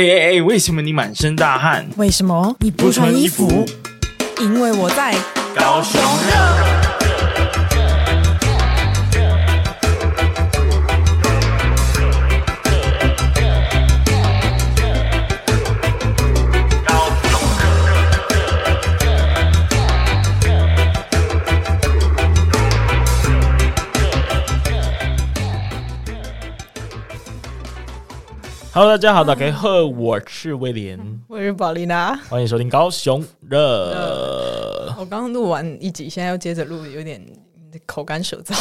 哎哎哎，为什么你满身大汗？为什么你不穿衣服？因为我在高雄热。Hello，大家好，大家好，我是威廉，我是宝丽娜，欢迎收听高雄热。我刚刚录完一集，现在要接着录，有点口干舌燥，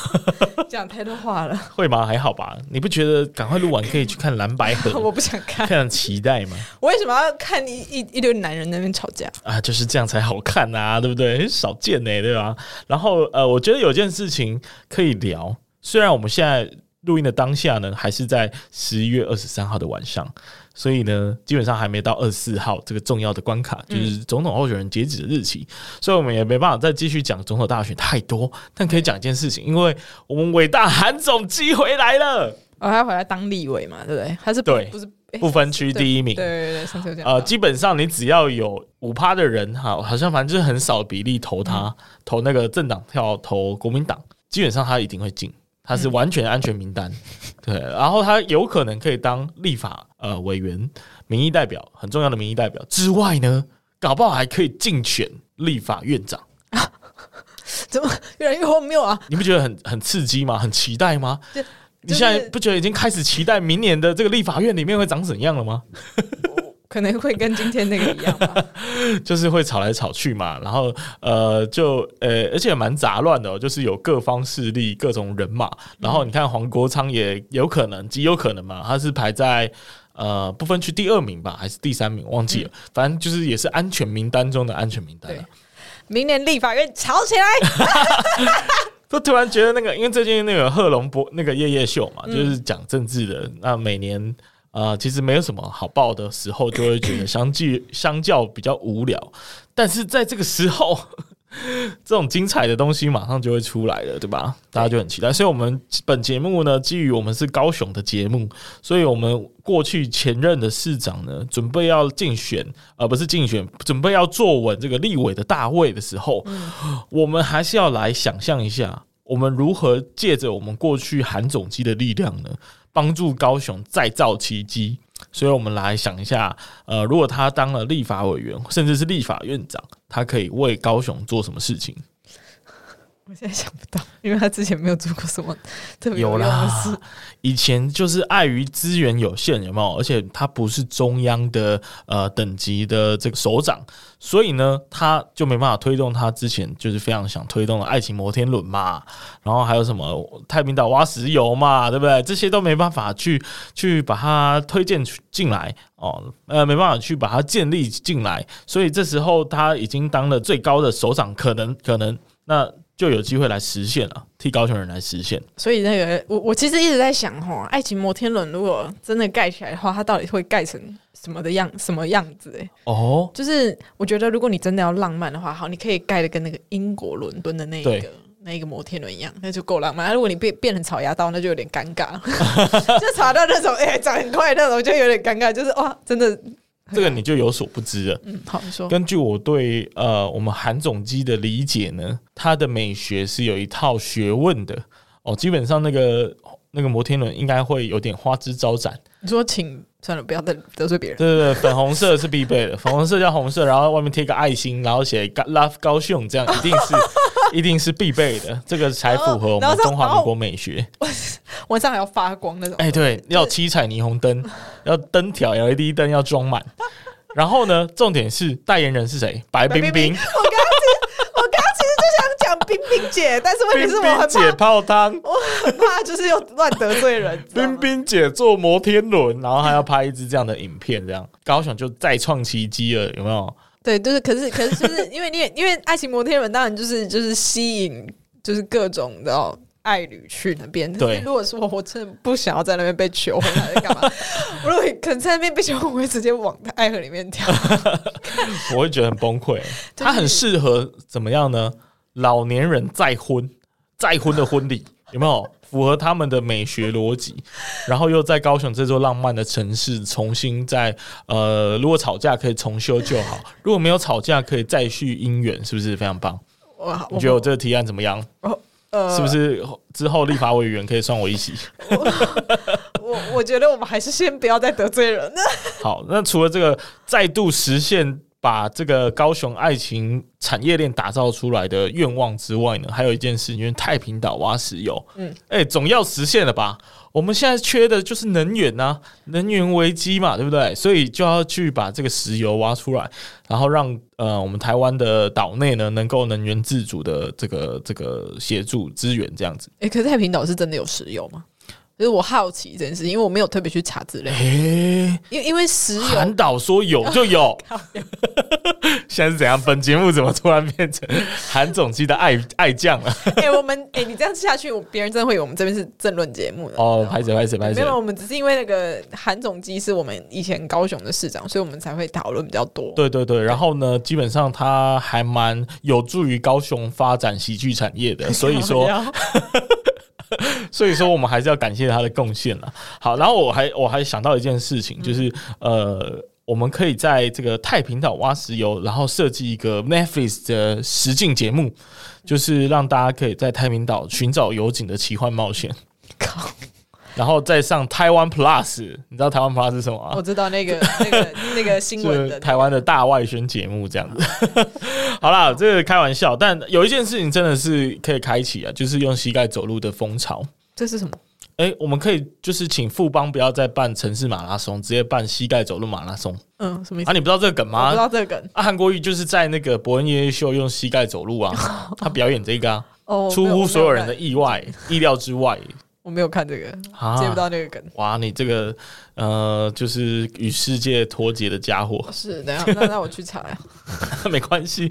讲太多话了。会吗？还好吧？你不觉得赶快录完可以去看蓝白河？我不想看，非常期待吗？我为什么要看一一一堆男人在那边吵架啊？就是这样才好看啊，对不对？少见呢、欸，对吧？然后呃，我觉得有件事情可以聊，虽然我们现在。录音的当下呢，还是在十一月二十三号的晚上，所以呢，基本上还没到二十四号这个重要的关卡，就是总统候选人截止的日期，嗯、所以我们也没办法再继续讲总统大选太多，但可以讲一件事情，因为我们伟大韩总机回来了，哦，他回来当立委嘛，对不对？他是对，不是不分区第一名，对对对，上次有讲，呃，基本上你只要有五趴的人，哈，好像反正就是很少比例投他，嗯、投那个政党票投国民党，基本上他一定会进。他是完全安全名单，对，然后他有可能可以当立法呃委员、民意代表，很重要的民意代表之外呢，搞不好还可以竞选立法院长，怎么越来越荒谬啊？你不觉得很很刺激吗？很期待吗？你现在不觉得已经开始期待明年的这个立法院里面会长怎样了吗？可能会跟今天那个一样吧，就是会吵来吵去嘛，然后呃，就呃，而且蛮杂乱的哦，就是有各方势力、各种人马，然后你看黄国昌也有可能，极有可能嘛，他是排在呃不分区第二名吧，还是第三名，忘记了，嗯、反正就是也是安全名单中的安全名单。对，明年立法院吵起来，都突然觉得那个，因为最近那个贺龙播那个夜夜秀嘛，就是讲政治的，那每年。啊、呃，其实没有什么好报的时候，就会觉得相继相较比较无聊。但是在这个时候，这种精彩的东西马上就会出来了，对吧？大家就很期待。所以，我们本节目呢，基于我们是高雄的节目，所以我们过去前任的市长呢，准备要竞选，而、呃、不是竞选，准备要坐稳这个立委的大位的时候，嗯、我们还是要来想象一下，我们如何借着我们过去韩总机的力量呢？帮助高雄再造奇迹，所以我们来想一下，呃，如果他当了立法委员，甚至是立法院长，他可以为高雄做什么事情？我现在想不到，因为他之前没有做过什么特别有用的事。以前就是碍于资源有限，有没有？而且他不是中央的呃等级的这个首长，所以呢，他就没办法推动他之前就是非常想推动的爱情摩天轮嘛。然后还有什么太平岛挖石油嘛，对不对？这些都没办法去去把它推荐进来哦，呃，没办法去把它建立进来。所以这时候他已经当了最高的首长，可能可能那。就有机会来实现了，替高雄人来实现。所以那个，我我其实一直在想，哈，爱情摩天轮如果真的盖起来的话，它到底会盖成什么的样，什么样子？哎，哦，就是我觉得，如果你真的要浪漫的话，好，你可以盖的跟那个英国伦敦的那一个那一个摩天轮一样，那就够浪漫。如果你变变成草芽刀，那就有点尴尬，就草到那种，哎、欸，长很快那种，就有点尴尬，就是哇，真的。这个你就有所不知了。嗯，好，你说。根据我对呃我们韩总机的理解呢，它的美学是有一套学问的哦。基本上那个那个摩天轮应该会有点花枝招展。你说，请算了，不要得得罪别人。对对对，粉红色是必备的，粉红色叫红色，然后外面贴个爱心，然后写 “love 高雄”，这样一定是一定是必备的，这个才符合我们中华民国美学。晚上还要发光那种，哎，对，要七彩霓虹灯，要灯条 LED 灯要装满。然后呢，重点是代言人是谁？白冰冰。我刚刚其实我刚刚其实就想讲冰冰姐，但是问题是我很怕姐泡汤，我很怕就是又乱得罪人。冰冰姐坐摩天轮，然后还要拍一支这样的影片，这样高雄就再创奇迹了，有没有？对，就是，可是，可是，就是因为你也因为爱情摩天轮，当然就是就是吸引，就是各种的。爱侣去那边，对。如果说我真的不想要在那边被求婚，还是干嘛？如果可能在那边被求婚，我会直接往爱河里面跳。我会觉得很崩溃。他很适合怎么样呢？老年人再婚，再婚的婚礼有没有？符合他们的美学逻辑，然后又在高雄这座浪漫的城市重新在呃，如果吵架可以重修就好，如果没有吵架可以再续姻缘，是不是非常棒？哇，你觉得我这个提案怎么样？呃，是不是之后立法委员可以算我一席？我我觉得我们还是先不要再得罪人了。好，那除了这个再度实现。把这个高雄爱情产业链打造出来的愿望之外呢，还有一件事，因为太平岛挖石油，嗯，哎、欸，总要实现了吧？我们现在缺的就是能源呐、啊，能源危机嘛，对不对？所以就要去把这个石油挖出来，然后让呃我们台湾的岛内呢能够能源自主的这个这个协助资源这样子。哎、欸，可是太平岛是真的有石油吗？就是我好奇这件事，因为我没有特别去查资料。哎，因因为石油，韩导说有就有。现在是怎样？本节目怎么突然变成韩总机的爱爱将了？哎，我们哎，你这样下去，别人真的会以为我们这边是政论节目的哦。拍谢拍谢拍谢，没有，我们只是因为那个韩总机是我们以前高雄的市长，所以我们才会讨论比较多。对对对，然后呢，基本上他还蛮有助于高雄发展喜剧产业的，所以说。所以说，我们还是要感谢他的贡献了。好，然后我还我还想到一件事情，就是呃，我们可以在这个太平岛挖石油，然后设计一个 Netflix 的实境节目，就是让大家可以在太平岛寻找油井的奇幻冒险。靠！然后再上台湾 Plus，你知道台湾 Plus 是什么啊？我知道那个那个 那个新闻的台湾的大外宣节目这样子。好啦，这个开玩笑，但有一件事情真的是可以开启啊，就是用膝盖走路的风潮。这是什么？哎、欸，我们可以就是请富邦不要再办城市马拉松，直接办膝盖走路马拉松。嗯，什么意思？啊，你不知道这个梗吗？不知道这个梗。啊，韩国瑜就是在那个伯恩夜夜秀用膝盖走路啊，他表演这个啊，哦，出乎所有人的意外意料之外。我没有看这个，接不到那个梗。哇，你这个呃，就是与世界脱节的家伙。是，等下，那那我去查呀。没关系。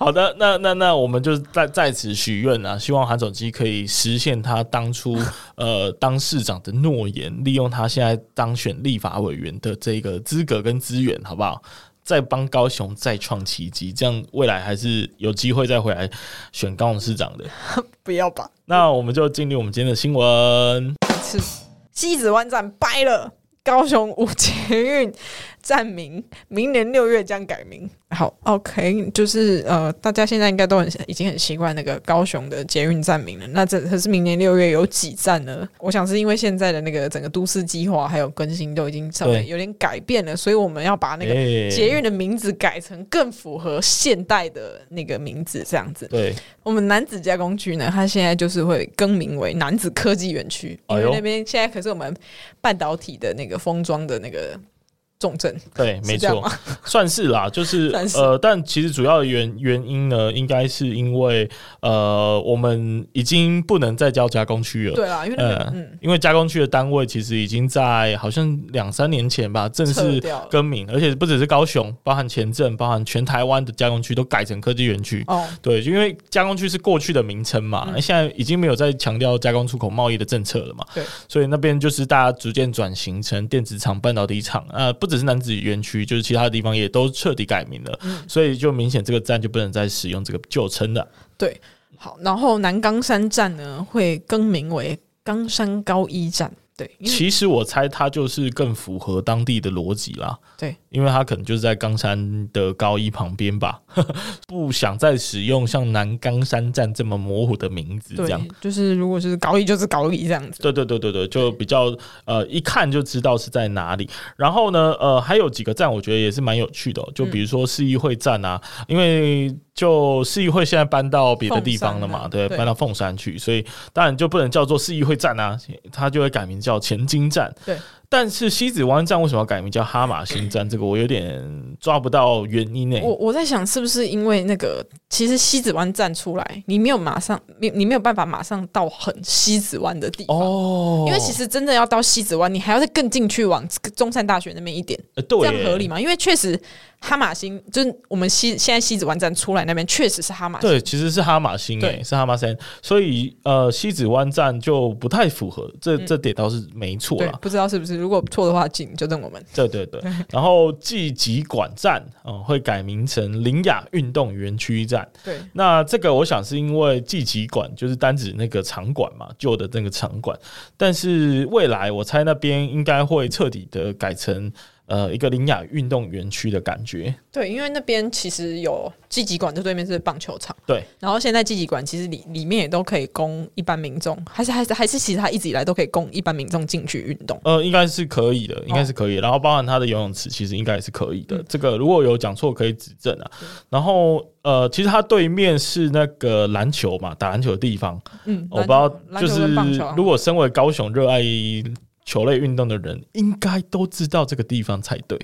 好的，那那那我们就在在此许愿啊，希望韩总机可以实现他当初呃当市长的诺言，利用他现在当选立法委员的这个资格跟资源，好不好？再帮高雄再创奇迹，这样未来还是有机会再回来选高雄市长的。不要吧？那我们就进入我们今天的新闻。是西子湾站掰了，高雄无捷运站名，明年六月将改名。好，OK，就是呃，大家现在应该都很已经很习惯那个高雄的捷运站名了。那这可是明年六月有几站呢？我想是因为现在的那个整个都市计划还有更新都已经稍微有点改变了，所以我们要把那个捷运的名字改成更符合现代的那个名字，这样子。对，我们男子加工区呢，它现在就是会更名为男子科技园区，因为那边现在可是我们半导体的那个封装的那个。重症对，没错，算是啦，就是 呃，但其实主要的原原因呢，应该是因为呃，我们已经不能再叫加工区了。对啦，因为、那个、呃、嗯，因为加工区的单位其实已经在好像两三年前吧正式更名，而且不只是高雄，包含前镇，包含全台湾的加工区都改成科技园区。哦，对，就因为加工区是过去的名称嘛，嗯、现在已经没有再强调加工出口贸易的政策了嘛。对，所以那边就是大家逐渐转型成电子厂、半导体厂啊，不。只是南子园区，就是其他的地方也都彻底改名了，嗯、所以就明显这个站就不能再使用这个旧称了。对，好，然后南冈山站呢会更名为冈山高一站。对，其实我猜它就是更符合当地的逻辑啦。对，因为它可能就是在冈山的高一旁边吧，不想再使用像南冈山站这么模糊的名字，这样。就是如果是高一，就是高一这样子。对对对对对，就比较呃，一看就知道是在哪里。然后呢，呃，还有几个站，我觉得也是蛮有趣的喔，就比如说市议会站啊，因为。就市议会现在搬到别的地方了嘛？对，搬到凤山去，所以当然就不能叫做市议会站啊，它就会改名叫前金站。对。但是西子湾站为什么要改名叫哈马星站？这个我有点抓不到原因呢、欸。我我在想，是不是因为那个其实西子湾站出来，你没有马上你你没有办法马上到很西子湾的地方哦。因为其实真的要到西子湾，你还要再更进去往中山大学那边一点，呃、对，这样合理吗？因为确实哈马星就是我们西现在西子湾站出来那边确实是哈马星，对，其实是哈马星、欸，对，是哈马星，所以呃西子湾站就不太符合这这点倒是没错啦。不知道是不是？如果错的话，请纠正我们。对对对。然后季集馆站啊、呃，会改名成林雅运动园区站。对。那这个我想是因为季集馆就是单指那个场馆嘛，旧的那个场馆。但是未来我猜那边应该会彻底的改成。呃，一个林雅运动园区的感觉。对，因为那边其实有积极馆，就对面是棒球场。对，然后现在积极馆其实里里面也都可以供一般民众，还是还是还是其实它一直以来都可以供一般民众进去运动。呃，应该是可以的，应该是可以。哦、然后包含它的游泳池，其实应该也是可以的。嗯、这个如果有讲错，可以指正啊。嗯、然后呃，其实它对面是那个篮球嘛，打篮球的地方。嗯，我不知道，就是如果身为高雄热爱。球类运动的人应该都知道这个地方才对。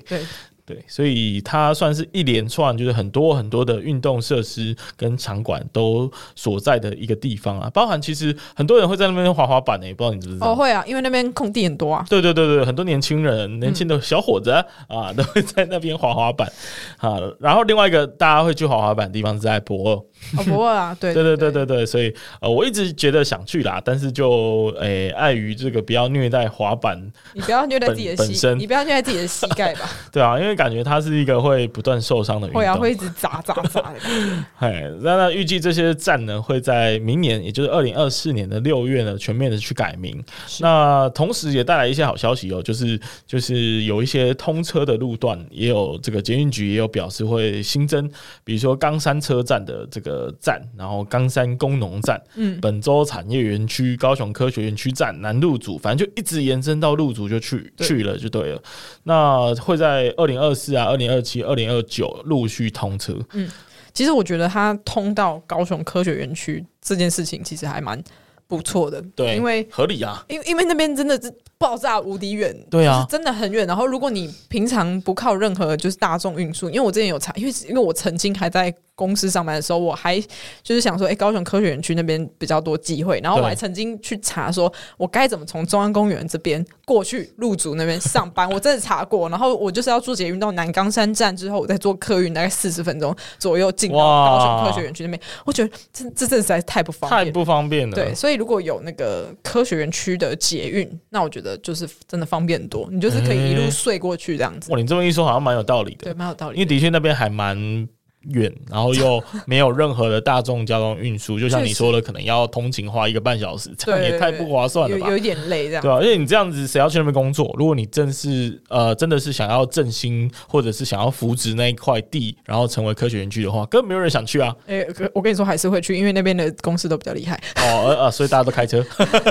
对，所以它算是一连串，就是很多很多的运动设施跟场馆都所在的一个地方啊。包含其实很多人会在那边滑滑板呢、欸，不知道你知不知道？哦，会啊，因为那边空地很多啊。对对对对，很多年轻人、年轻的小伙子啊，嗯、啊，都会在那边滑滑板啊。然后另外一个大家会去滑滑板的地方是在博尔。哦，驳二啊，对对对对对对，所以呃，我一直觉得想去啦，但是就诶、欸，碍于这个不要虐待滑板，你不要虐待自己的膝，你不要虐待自己的膝盖吧。对啊，因为。感觉它是一个会不断受伤的运动，会啊，会一直砸砸砸的。哎，那那预计这些站呢，会在明年，也就是二零二四年的六月呢，全面的去改名。那同时也带来一些好消息哦，就是就是有一些通车的路段，也有这个捷运局也有表示会新增，比如说冈山车站的这个站，然后冈山工农站，嗯，本州产业园区、高雄科学园区站、南路组，反正就一直延伸到路组就去去了就对了。那会在二零二四啊，二零二七、二零二九陆续通车。嗯，其实我觉得它通到高雄科学园区这件事情，其实还蛮不错的。对，因为合理啊，因因为那边真的是爆炸无敌远，对啊，真的很远。然后如果你平常不靠任何就是大众运输，因为我之前有查，因为因为我曾经还在。公司上班的时候，我还就是想说，哎、欸，高雄科学园区那边比较多机会，然后我还曾经去查，说我该怎么从中央公园这边过去路竹那边上班。我真的查过，然后我就是要坐捷运到南冈山站之后，我再坐客运，大概四十分钟左右进到高雄科学园区那边。我觉得这这真的实在是太不方便，太不方便了。对，所以如果有那个科学园区的捷运，那我觉得就是真的方便很多，你就是可以一路睡过去这样子。哇，你这么一说，好像蛮有道理的。对，蛮有道理。因为的确那边还蛮。远，然后又没有任何的大众交通运输，就像你说的，可能要通勤花一个半小时，这样也太不划算了吧？有，有一点累，这样对吧、啊？因为你这样子，谁要去那边工作？如果你真是呃，真的是想要振兴，或者是想要扶植那一块地，然后成为科学园区的话，根本没有人想去啊！哎、欸，我跟你说，还是会去，因为那边的公司都比较厉害哦，呃呃，所以大家都开车，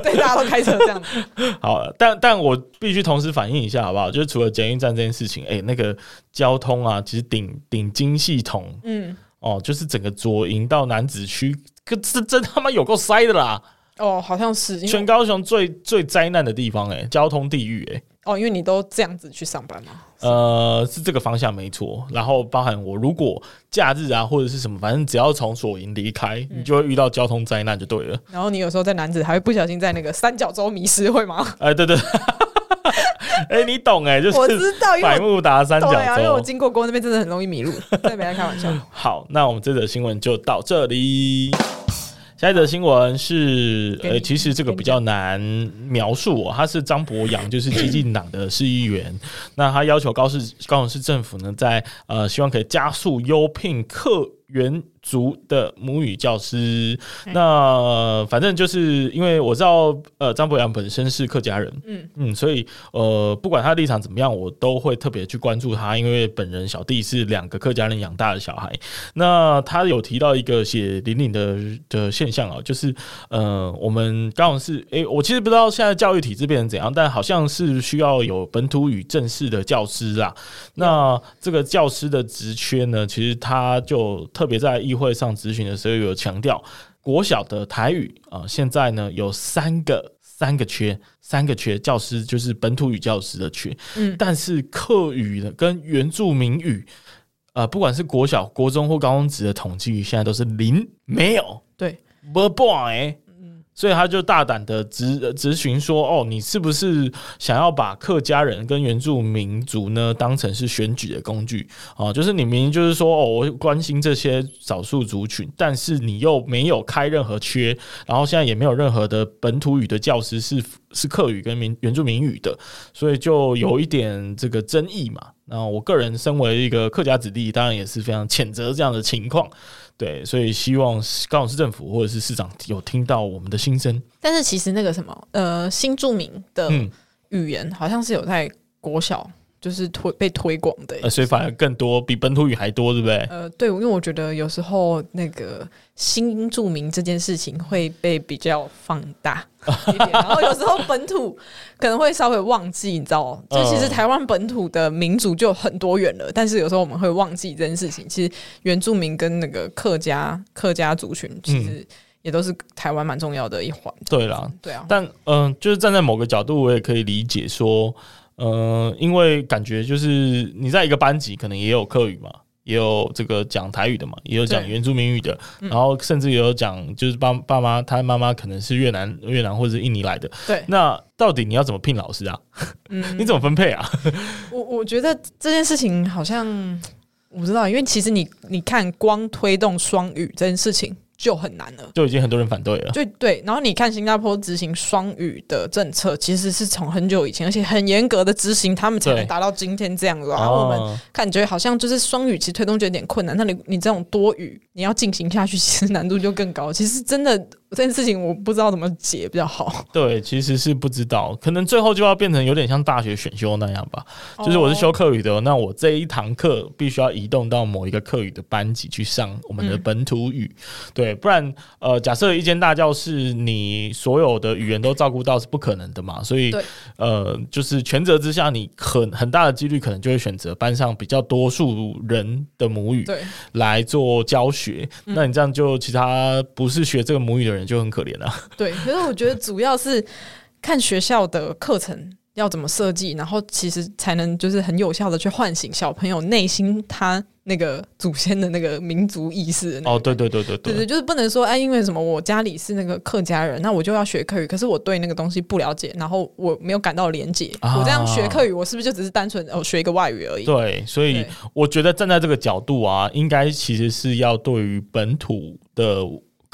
对，大家都开车这样子。好，但但我必须同时反映一下，好不好？就是除了捷运站这件事情，哎、欸，那个交通啊，其实顶顶金系统，嗯。哦，就是整个左营到男子区，可是真他妈有够塞的啦！哦，好像是全高雄最最灾难的地方哎、欸，交通地狱哎、欸。哦，因为你都这样子去上班吗？呃，是这个方向没错。然后包含我如果假日啊或者是什么，反正只要从左营离开，嗯、你就会遇到交通灾难就对了。然后你有时候在男子还会不小心在那个三角洲迷失，会吗？哎，对对。哎、欸，你懂哎、欸，就是我知道，百慕达三角洲，因为我经过过那边，真的很容易迷路。再没在开玩笑。好，那我们这则新闻就到这里。下一则新闻是，呃，其实这个比较难描述哦。他是张博洋，就是激进党的市议员。那他要求高市高雄市政府呢，在呃，希望可以加速优聘客源族的母语教师，那反正就是因为我知道，呃，张博洋本身是客家人，嗯嗯，所以呃，不管他的立场怎么样，我都会特别去关注他，因为本人小弟是两个客家人养大的小孩。那他有提到一个血淋淋的的现象啊，就是呃，我们刚好是，诶，我其实不知道现在教育体制变成怎样，但好像是需要有本土语正式的教师啊。那这个教师的职缺呢，其实他就特别在议会上咨询的时候有强调，国小的台语啊、呃，现在呢有三个三个缺，三个缺教师就是本土语教师的缺，嗯，但是客语的跟原住民语，呃，不管是国小、国中或高中职的统计，现在都是零没有，对，不半哎，所以他就大胆的质质询说：“哦，你是不是想要把客家人跟原住民族呢当成是选举的工具啊？就是你明明就是说哦，我关心这些少数族群，但是你又没有开任何缺，然后现在也没有任何的本土语的教师是是客语跟民原住民语的，所以就有一点这个争议嘛。那我个人身为一个客家子弟，当然也是非常谴责这样的情况。”对，所以希望高雄市政府或者是市长有听到我们的心声。但是其实那个什么，呃，新著名的语言好像是有在国小。就是推被推广的，呃，所以反而更多，比本土语还多，对不对？呃，对，因为我觉得有时候那个新住民这件事情会被比较放大 一点，然后有时候本土可能会稍微忘记，你知道，就其实台湾本土的民族就很多元了，但是有时候我们会忘记这件事情。其实原住民跟那个客家客家族群，其实也都是台湾蛮重要的一环。对啦，对啊，但嗯、呃，就是站在某个角度，我也可以理解说。呃，因为感觉就是你在一个班级，可能也有客语嘛，也有这个讲台语的嘛，也有讲原住民语的，然后甚至也有讲就是爸爸妈他妈妈可能是越南越南或者是印尼来的。对，那到底你要怎么聘老师啊？嗯，你怎么分配啊？我我觉得这件事情好像我不知道，因为其实你你看，光推动双语这件事情。就很难了，就已经很多人反对了。对对，然后你看新加坡执行双语的政策，其实是从很久以前，而且很严格的执行，他们才能达到今天这样子。然后我们感觉好像就是双语其实推动就有点困难。那你你这种多语，你要进行下去，其实难度就更高。其实真的。这件事情我不知道怎么解比较好。对，其实是不知道，可能最后就要变成有点像大学选修那样吧。就是我是修课语的，那我这一堂课必须要移动到某一个课语的班级去上我们的本土语。对，不然呃，假设一间大教室，你所有的语言都照顾到是不可能的嘛。所以呃，就是权责之下，你很很大的几率可能就会选择班上比较多数人的母语，对，来做教学。那你这样就其他不是学这个母语的人。就很可怜了。对，可是我觉得主要是看学校的课程要怎么设计，然后其实才能就是很有效的去唤醒小朋友内心他那个祖先的那个民族意识。哦，对对对对对对，就是不能说哎，因为什么我家里是那个客家人，那我就要学客语，可是我对那个东西不了解，然后我没有感到连结，啊、我这样学客语，我是不是就只是单纯哦学一个外语而已？对，所以我觉得站在这个角度啊，应该其实是要对于本土的。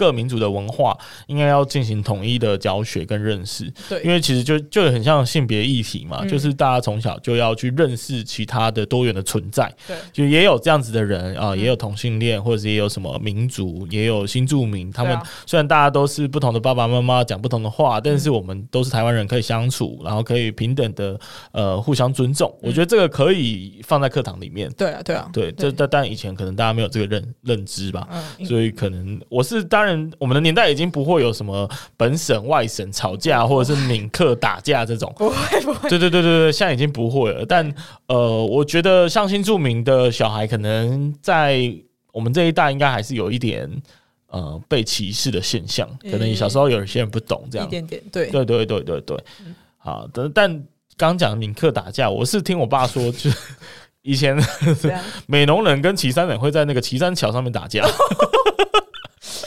各民族的文化应该要进行统一的教学跟认识，对，因为其实就就很像性别议题嘛，嗯、就是大家从小就要去认识其他的多元的存在，对，就也有这样子的人啊、呃，也有同性恋，或者是也有什么民族，也有新住民，他们虽然大家都是不同的爸爸妈妈讲不同的话，但是我们都是台湾人，可以相处，然后可以平等的呃互相尊重，我觉得这个可以放在课堂里面，对啊，对啊，对，这但但以前可能大家没有这个认认知吧，所以可能我是当然。我们的年代已经不会有什么本省外省吵架，或者是闽客打架这种，不会不会。对对对对对，现在已经不会了。但呃，我觉得像新住民的小孩，可能在我们这一代，应该还是有一点呃被歧视的现象。可能你小时候有些人不懂这样，一点点。对对对对对对。好的，但刚讲闽客打架，我是听我爸说，就是以前 美浓人跟旗山人会在那个旗山桥上面打架。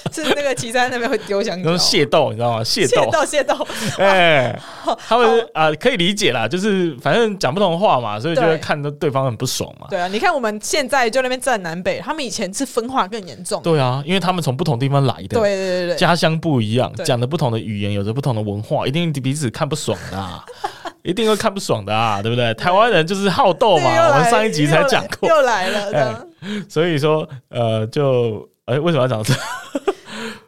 是那个岐山那边会丢香蕉，那种械斗，你知道吗？械斗，械斗，哎，他们啊、呃，可以理解啦，就是反正讲不同的话嘛，所以就会看到对方很不爽嘛。对啊，你看我们现在就那边站南北，他们以前是分化更严重。对啊，因为他们从不同地方来的，对对对对，家乡不一样，讲的不同的语言，有着不同的文化，一定彼此看不爽的、啊，一定会看不爽的啊，对不对？台湾人就是好斗嘛，我们上一集才讲过，又来了，欸、所以说呃，就哎、欸，为什么要讲这？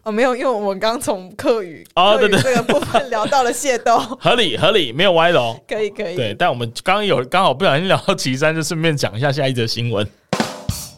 哦，没有，因为我们刚从客语哦，对对，这个部分聊到了械斗，合理合理，没有歪楼，可以可以。对，但我们刚刚有刚好不小心聊到岐山，就顺便讲一下下一则新闻。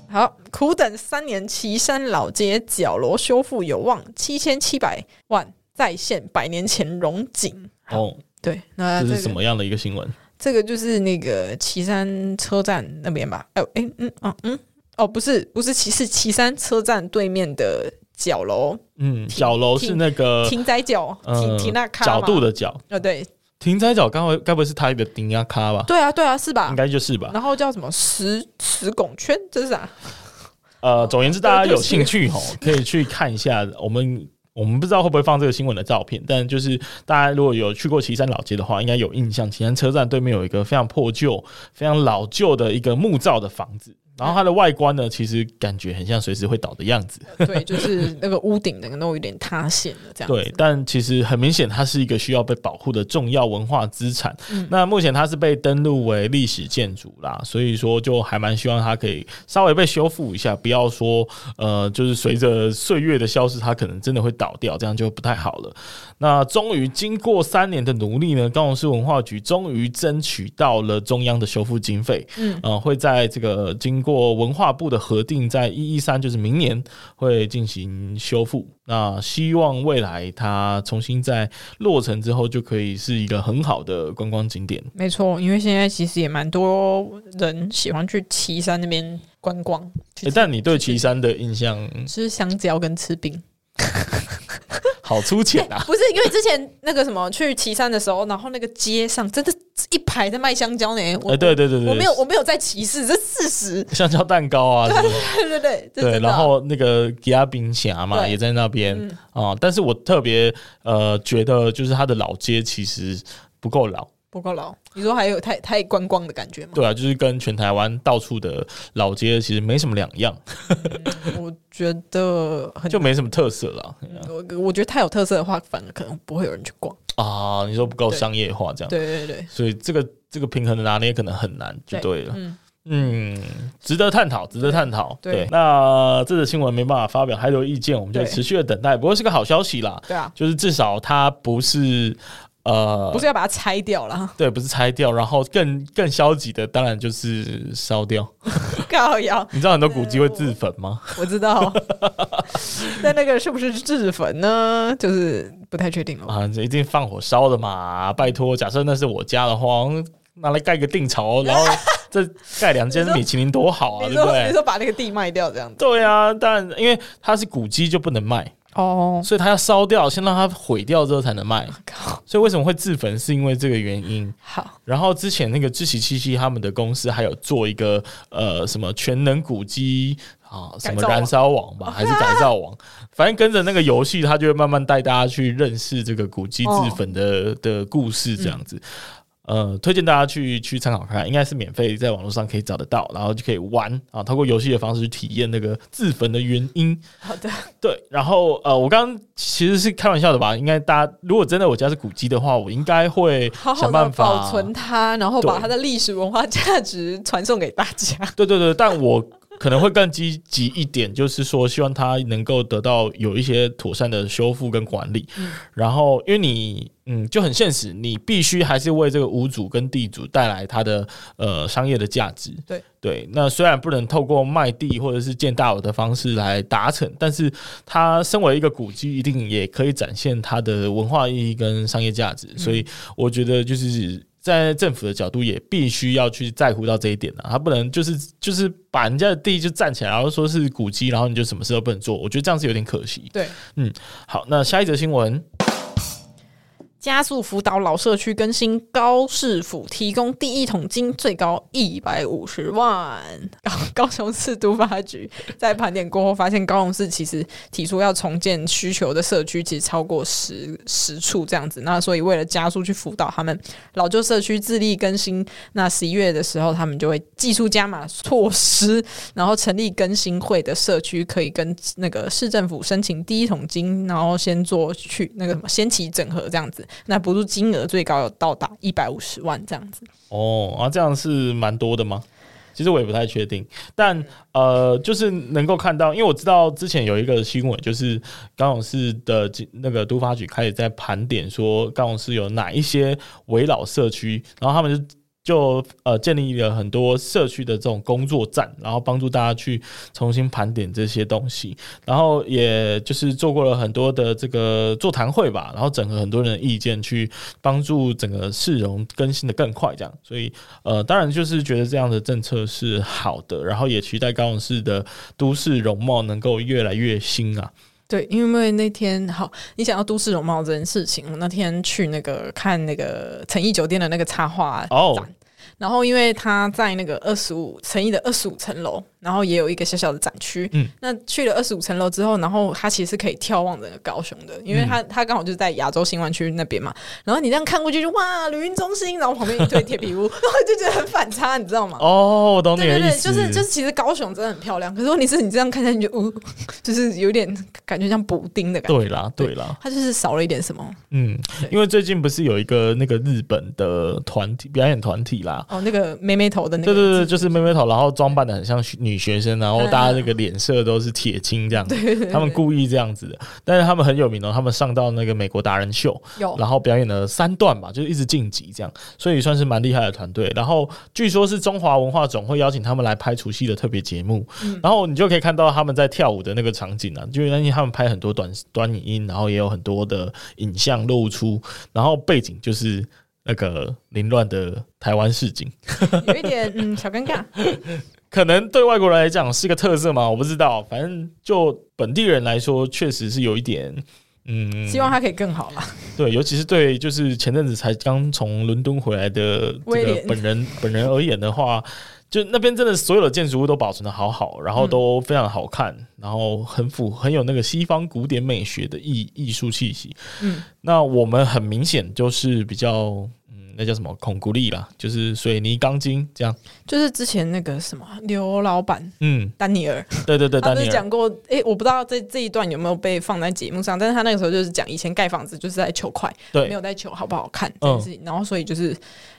好，苦等三年，岐山老街角楼修复有望，七千七百万再现百年前荣景。哦，对，那这是什么样的一个新闻？这个就是那个岐山车站那边吧？哎，哎，嗯，哦，嗯，哦，不是，不是岐，是岐山车站对面的。角楼，嗯，角楼是那个亭仔角，亭亭那卡角度的角，呃，对，亭仔角，刚好该不会是他的顶呀卡吧？对啊，对啊，是吧？应该就是吧。然后叫什么石石拱圈，这是啥？呃，总言之，大家有兴趣吼，可以去看一下我们。我们不知道会不会放这个新闻的照片，但就是大家如果有去过岐山老街的话，应该有印象，岐山车站对面有一个非常破旧、非常老旧的一个木造的房子。然后它的外观呢，其实感觉很像随时会倒的样子。对，就是那个屋顶的都有点塌陷了这样。对，但其实很明显，它是一个需要被保护的重要文化资产。嗯、那目前它是被登录为历史建筑啦，所以说就还蛮希望它可以稍微被修复一下，不要说呃，就是随着岁月的消失，它可能真的会倒掉，这样就不太好了。那终于经过三年的努力呢，高雄市文化局终于争取到了中央的修复经费。嗯，呃，会在这个经过文化部的核定，在一一三就是明年会进行修复。那希望未来它重新在落成之后，就可以是一个很好的观光景点。没错，因为现在其实也蛮多人喜欢去岐山那边观光。欸，但你对岐山的印象？吃香蕉跟吃冰。好粗浅啊！不是因为之前那个什么去岐山的时候，然后那个街上真的一排在卖香蕉呢。我、欸、对对对对，我没有我没有在歧视，这事实。香蕉蛋糕啊，对对对对对，对。然后那个吉亚冰霞嘛，也在那边啊、嗯。但是我特别呃觉得，就是它的老街其实不够老。不够老，你说还有太太观光的感觉吗？对啊，就是跟全台湾到处的老街其实没什么两样。嗯、我觉得很就没什么特色了。我我觉得太有特色的话，反而可能不会有人去逛啊。你说不够商业化这样？对对对，所以这个这个平衡的拿捏可能很难，就对了。对嗯嗯，值得探讨，值得探讨。对，对那这则新闻没办法发表太多意见，我们就持续的等待。不过是个好消息啦。对啊，就是至少它不是。呃，不是要把它拆掉了，对，不是拆掉，然后更更消极的，当然就是烧掉。你知道很多古迹会自焚吗？我，我知道，但那个是不是自焚呢？就是不太确定了。啊，这一定放火烧的嘛？拜托，假设那是我家的话，拿来盖个定巢，然后这盖两间米其林多好啊，对不对？你说把那个地卖掉这样子？对啊，但因为它是古迹，就不能卖。哦，oh. 所以它要烧掉，先让它毁掉之后才能卖。靠所以为什么会自焚，是因为这个原因。好，然后之前那个知其七七他们的公司还有做一个呃什么全能古机啊，什么燃烧网吧，还是改造网，反正跟着那个游戏，他就会慢慢带大家去认识这个古机自焚的、oh. 的故事，这样子。嗯呃，推荐大家去去参考看，应该是免费，在网络上可以找得到，然后就可以玩啊，通过游戏的方式去体验那个自焚的原因。好的，对，然后呃，我刚刚其实是开玩笑的吧？应该大家如果真的我家是古迹的话，我应该会想办法保存它，然后把它的历史文化价值传送给大家。对对对，但我。可能会更积极一点，就是说希望它能够得到有一些妥善的修复跟管理。嗯、然后，因为你嗯就很现实，你必须还是为这个屋主跟地主带来它的呃商业的价值。对对，那虽然不能透过卖地或者是建大楼的方式来达成，但是它身为一个古迹，一定也可以展现它的文化意义跟商业价值。嗯、所以，我觉得就是。在政府的角度也必须要去在乎到这一点了，他不能就是就是把人家的地就站起来，然后说是古迹，然后你就什么事都不能做。我觉得这样是有点可惜。对，嗯，好，那下一则新闻。加速辅导老社区更新，高市府提供第一桶金，最高一百五十万。高 高雄市都发局在盘点过后，发现高雄市其实提出要重建需求的社区，其实超过十十处这样子。那所以为了加速去辅导他们老旧社区自力更新，那十一月的时候，他们就会技术加码措施，然后成立更新会的社区，可以跟那个市政府申请第一桶金，然后先做去那个什么先期整合这样子。那补助金额最高有到达一百五十万这样子哦，啊，这样是蛮多的吗？其实我也不太确定，但呃，就是能够看到，因为我知道之前有一个新闻，就是高雄市的那个都发局开始在盘点说高雄市有哪一些围老社区，然后他们就。就呃建立了很多社区的这种工作站，然后帮助大家去重新盘点这些东西，然后也就是做过了很多的这个座谈会吧，然后整合很多人的意见去帮助整个市容更新的更快，这样，所以呃当然就是觉得这样的政策是好的，然后也期待高雄市的都市容貌能够越来越新啊。对，因为那天好，你想要都市容貌这件事情，我那天去那个看那个诚毅酒店的那个插画展。Oh. 然后，因为他在那个二十五诚毅的二十五层楼，然后也有一个小小的展区。嗯，那去了二十五层楼之后，然后它其实是可以眺望整个高雄的，因为它它刚好就是在亚洲新湾区那边嘛。然后你这样看过去就哇，旅运中心，然后旁边一堆铁皮屋，然 后就觉得很反差，你知道吗？哦，我懂你的意思。对对就是就是，其实高雄真的很漂亮，可是问题是你这样看下去就，就是有点感觉像补丁的感觉。对啦，对啦，它就是少了一点什么。嗯，因为最近不是有一个那个日本的团体表演团体啦，哦，那个妹妹头的那个，对对对，就是妹妹头，然后装扮的很像女学生，然后大家那个脸色都是铁青这样子，他们故意这样子的，但是他们很有名哦，他们上到那个美国达人秀，有，然后表演了三段吧，就是一直晋级这样，所以算是蛮厉害的团队。然后据说是中华文化总会邀请他们来拍除夕的特别节目，嗯，然后你就可以看到他们在跳舞的那个场景啊，就因为他们拍很多短短影音，然后也有很多的影像露出，然后背景就是。那个凌乱的台湾市井，有一点嗯小尴尬，可能对外国人来讲是个特色嘛？我不知道，反正就本地人来说，确实是有一点嗯，希望它可以更好啦。对，尤其是对就是前阵子才刚从伦敦回来的这个本人本人而言的话，就那边真的所有的建筑物都保存的好好，然后都非常好看，嗯、然后很符很有那个西方古典美学的艺艺术气息。嗯，那我们很明显就是比较。那叫什么孔古力啦，就是水泥钢筋这样。就是之前那个什么刘老板，嗯，丹尼尔，对对对，他不是讲过，诶、欸，我不知道这这一段有没有被放在节目上，但是他那个时候就是讲以前盖房子就是在求快，对，没有在求好不好看这件事情，嗯，然后所以就是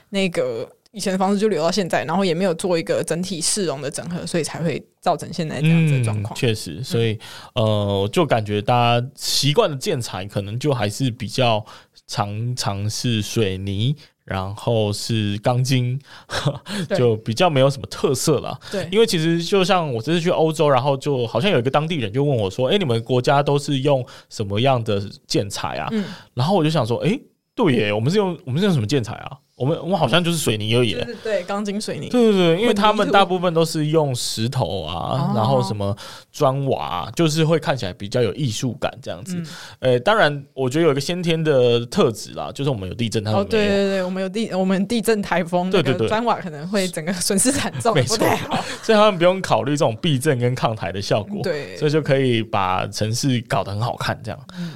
那个以前的房子就留到现在，然后也没有做一个整体市容的整合，所以才会造成现在这样子的状况。确、嗯、实，所以、嗯、呃，就感觉大家习惯的建材可能就还是比较常常是水泥。然后是钢筋，就比较没有什么特色了。对，因为其实就像我这次去欧洲，然后就好像有一个当地人就问我说：“哎，你们国家都是用什么样的建材啊？”嗯，然后我就想说：“哎，对耶，我们是用我们是用什么建材啊？”我们我们好像就是水泥而已，对对，钢筋水泥，对对对，因为他们大部分都是用石头啊，然后什么砖瓦，就是会看起来比较有艺术感这样子。呃，当然，我觉得有一个先天的特质啦，就是我们有地震，他们没有。对对对，我们有地，我们地震台风，对对对，砖瓦可能会整个损失惨重，没错，所以他们不用考虑这种避震跟抗台的效果，对，所以就可以把城市搞得很好看这样。嗯，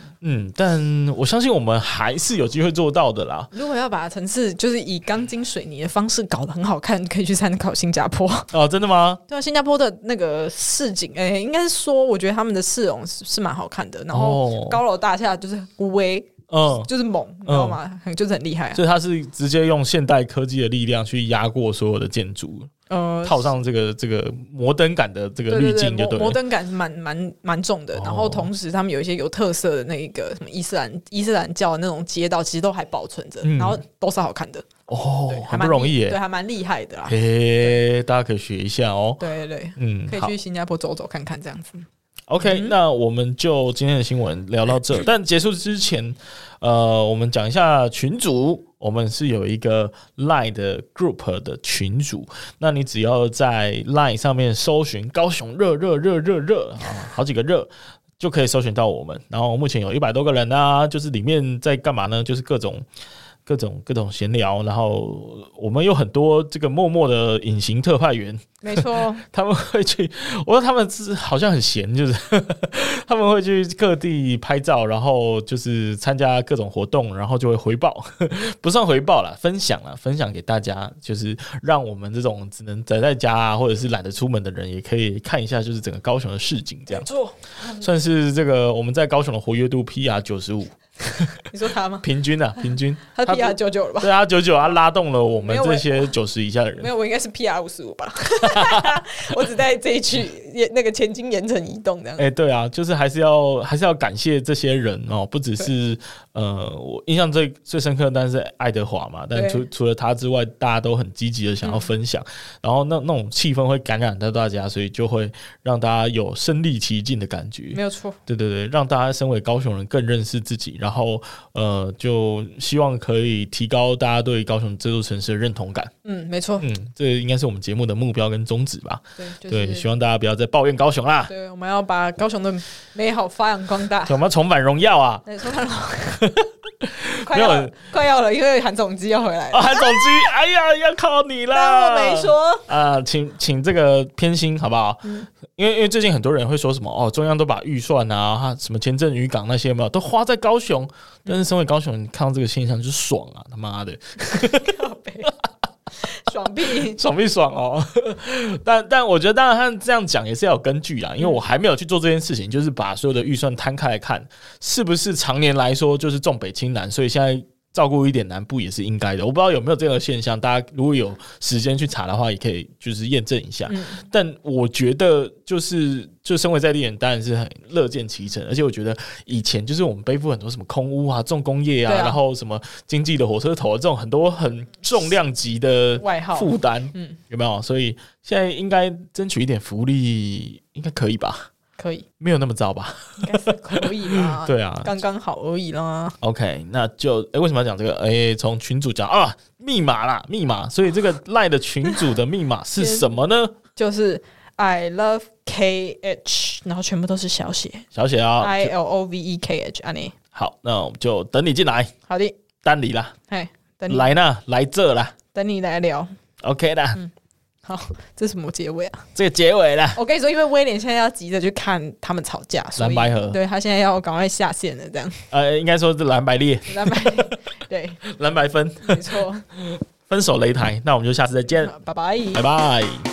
但我相信我们还是有机会做到的啦。如果要把城市就是以钢筋水泥的方式搞得很好看，可以去参考新加坡。哦，真的吗？对啊，新加坡的那个市景，哎、欸，应该是说，我觉得他们的市容是是蛮好看的。然后高楼大厦就是威，嗯，就是猛，你知道吗？嗯、就是很厉害啊。所以他是直接用现代科技的力量去压过所有的建筑。呃，套上这个这个摩登感的这个滤镜，就对，摩登感是蛮蛮蛮重的。然后同时，他们有一些有特色的那一个什么伊斯兰伊斯兰教的那种街道，其实都还保存着，然后都是好看的哦，还不容易耶，对，还蛮厉害的啦。嘿，大家可以学一下哦。对对对，嗯，可以去新加坡走走看看这样子。OK，那我们就今天的新闻聊到这。但结束之前，呃，我们讲一下群组。我们是有一个 Line 的 Group 的群组，那你只要在 Line 上面搜寻“高雄热热热热热”啊，好几个热就可以搜寻到我们。然后目前有一百多个人啊，就是里面在干嘛呢？就是各种。各种各种闲聊，然后我们有很多这个默默的隐形特派员，没错，他们会去，我说他们是好像很闲，就是 他们会去各地拍照，然后就是参加各种活动，然后就会回报，不算回报了，分享了，分享给大家，就是让我们这种只能宅在家啊，或者是懒得出门的人，也可以看一下，就是整个高雄的市景，这样，没错，算是这个我们在高雄的活跃度 PR 九十五。你说他吗？平均啊，平均，他 P R 九九了吧？对啊，九九，他拉动了我们这些九十以下的人。没有，我应该是 P R 五十五吧？我只在这一区那个前金盐城移动这样。哎、欸，对啊，就是还是要还是要感谢这些人哦，不只是呃，我印象最最深刻的当然是爱德华嘛，但除除了他之外，大家都很积极的想要分享，嗯、然后那那种气氛会感染到大家，所以就会让大家有身历其境的感觉。没有错，对对对，让大家身为高雄人更认识自己。然后，呃，就希望可以提高大家对高雄这座城市的认同感。嗯，没错。嗯，这应该是我们节目的目标跟宗旨吧。对，就是、对，希望大家不要再抱怨高雄啦。对，我们要把高雄的美好发扬光大。我们要重返荣耀啊！对，重返荣耀。快要了快要了，因为韩总机要回来了。韩总机，哎呀，要靠你了。但我没说啊，请请这个偏心好不好？嗯、因为因为最近很多人会说什么哦，中央都把预算啊，什么前镇渔港那些有没有都花在高雄，但是身为高雄人看到这个现象就是爽啊，他妈的。爽屁，爽屁爽哦！但但我觉得，当然他这样讲也是要有根据啊，因为我还没有去做这件事情，就是把所有的预算摊开来看，是不是常年来说就是重北轻南，所以现在。照顾一点南部也是应该的，我不知道有没有这个现象，大家如果有时间去查的话，也可以就是验证一下。嗯、但我觉得就是就身为在地人，当然是很乐见其成，而且我觉得以前就是我们背负很多什么空屋啊、重工业啊，啊然后什么经济的火车头这种很多很重量级的外号负担，嗯，有没有？所以现在应该争取一点福利，应该可以吧？可以，没有那么糟吧？应该是可以啦。对啊，刚刚好而已啦。OK，那就哎、欸，为什么要讲这个？哎、欸，从群主讲啊，密码啦，密码。所以这个赖的群主的密码 是什么呢？就是 I love K H，然后全部都是小写，小写啊，I L O V E K H，安妮。好，那我们就等你进来。好的，丹尼啦，哎，等你来呢，来这啦，等你来聊。OK 的。嗯好，这是什么结尾啊？这个结尾了。我跟你说，因为威廉现在要急着去看他们吵架，蓝白河，对他现在要赶快下线了，这样。呃，应该说是蓝白裂，蓝白裂，对，蓝白分，没错，分手擂台。那我们就下次再见，拜拜，拜拜。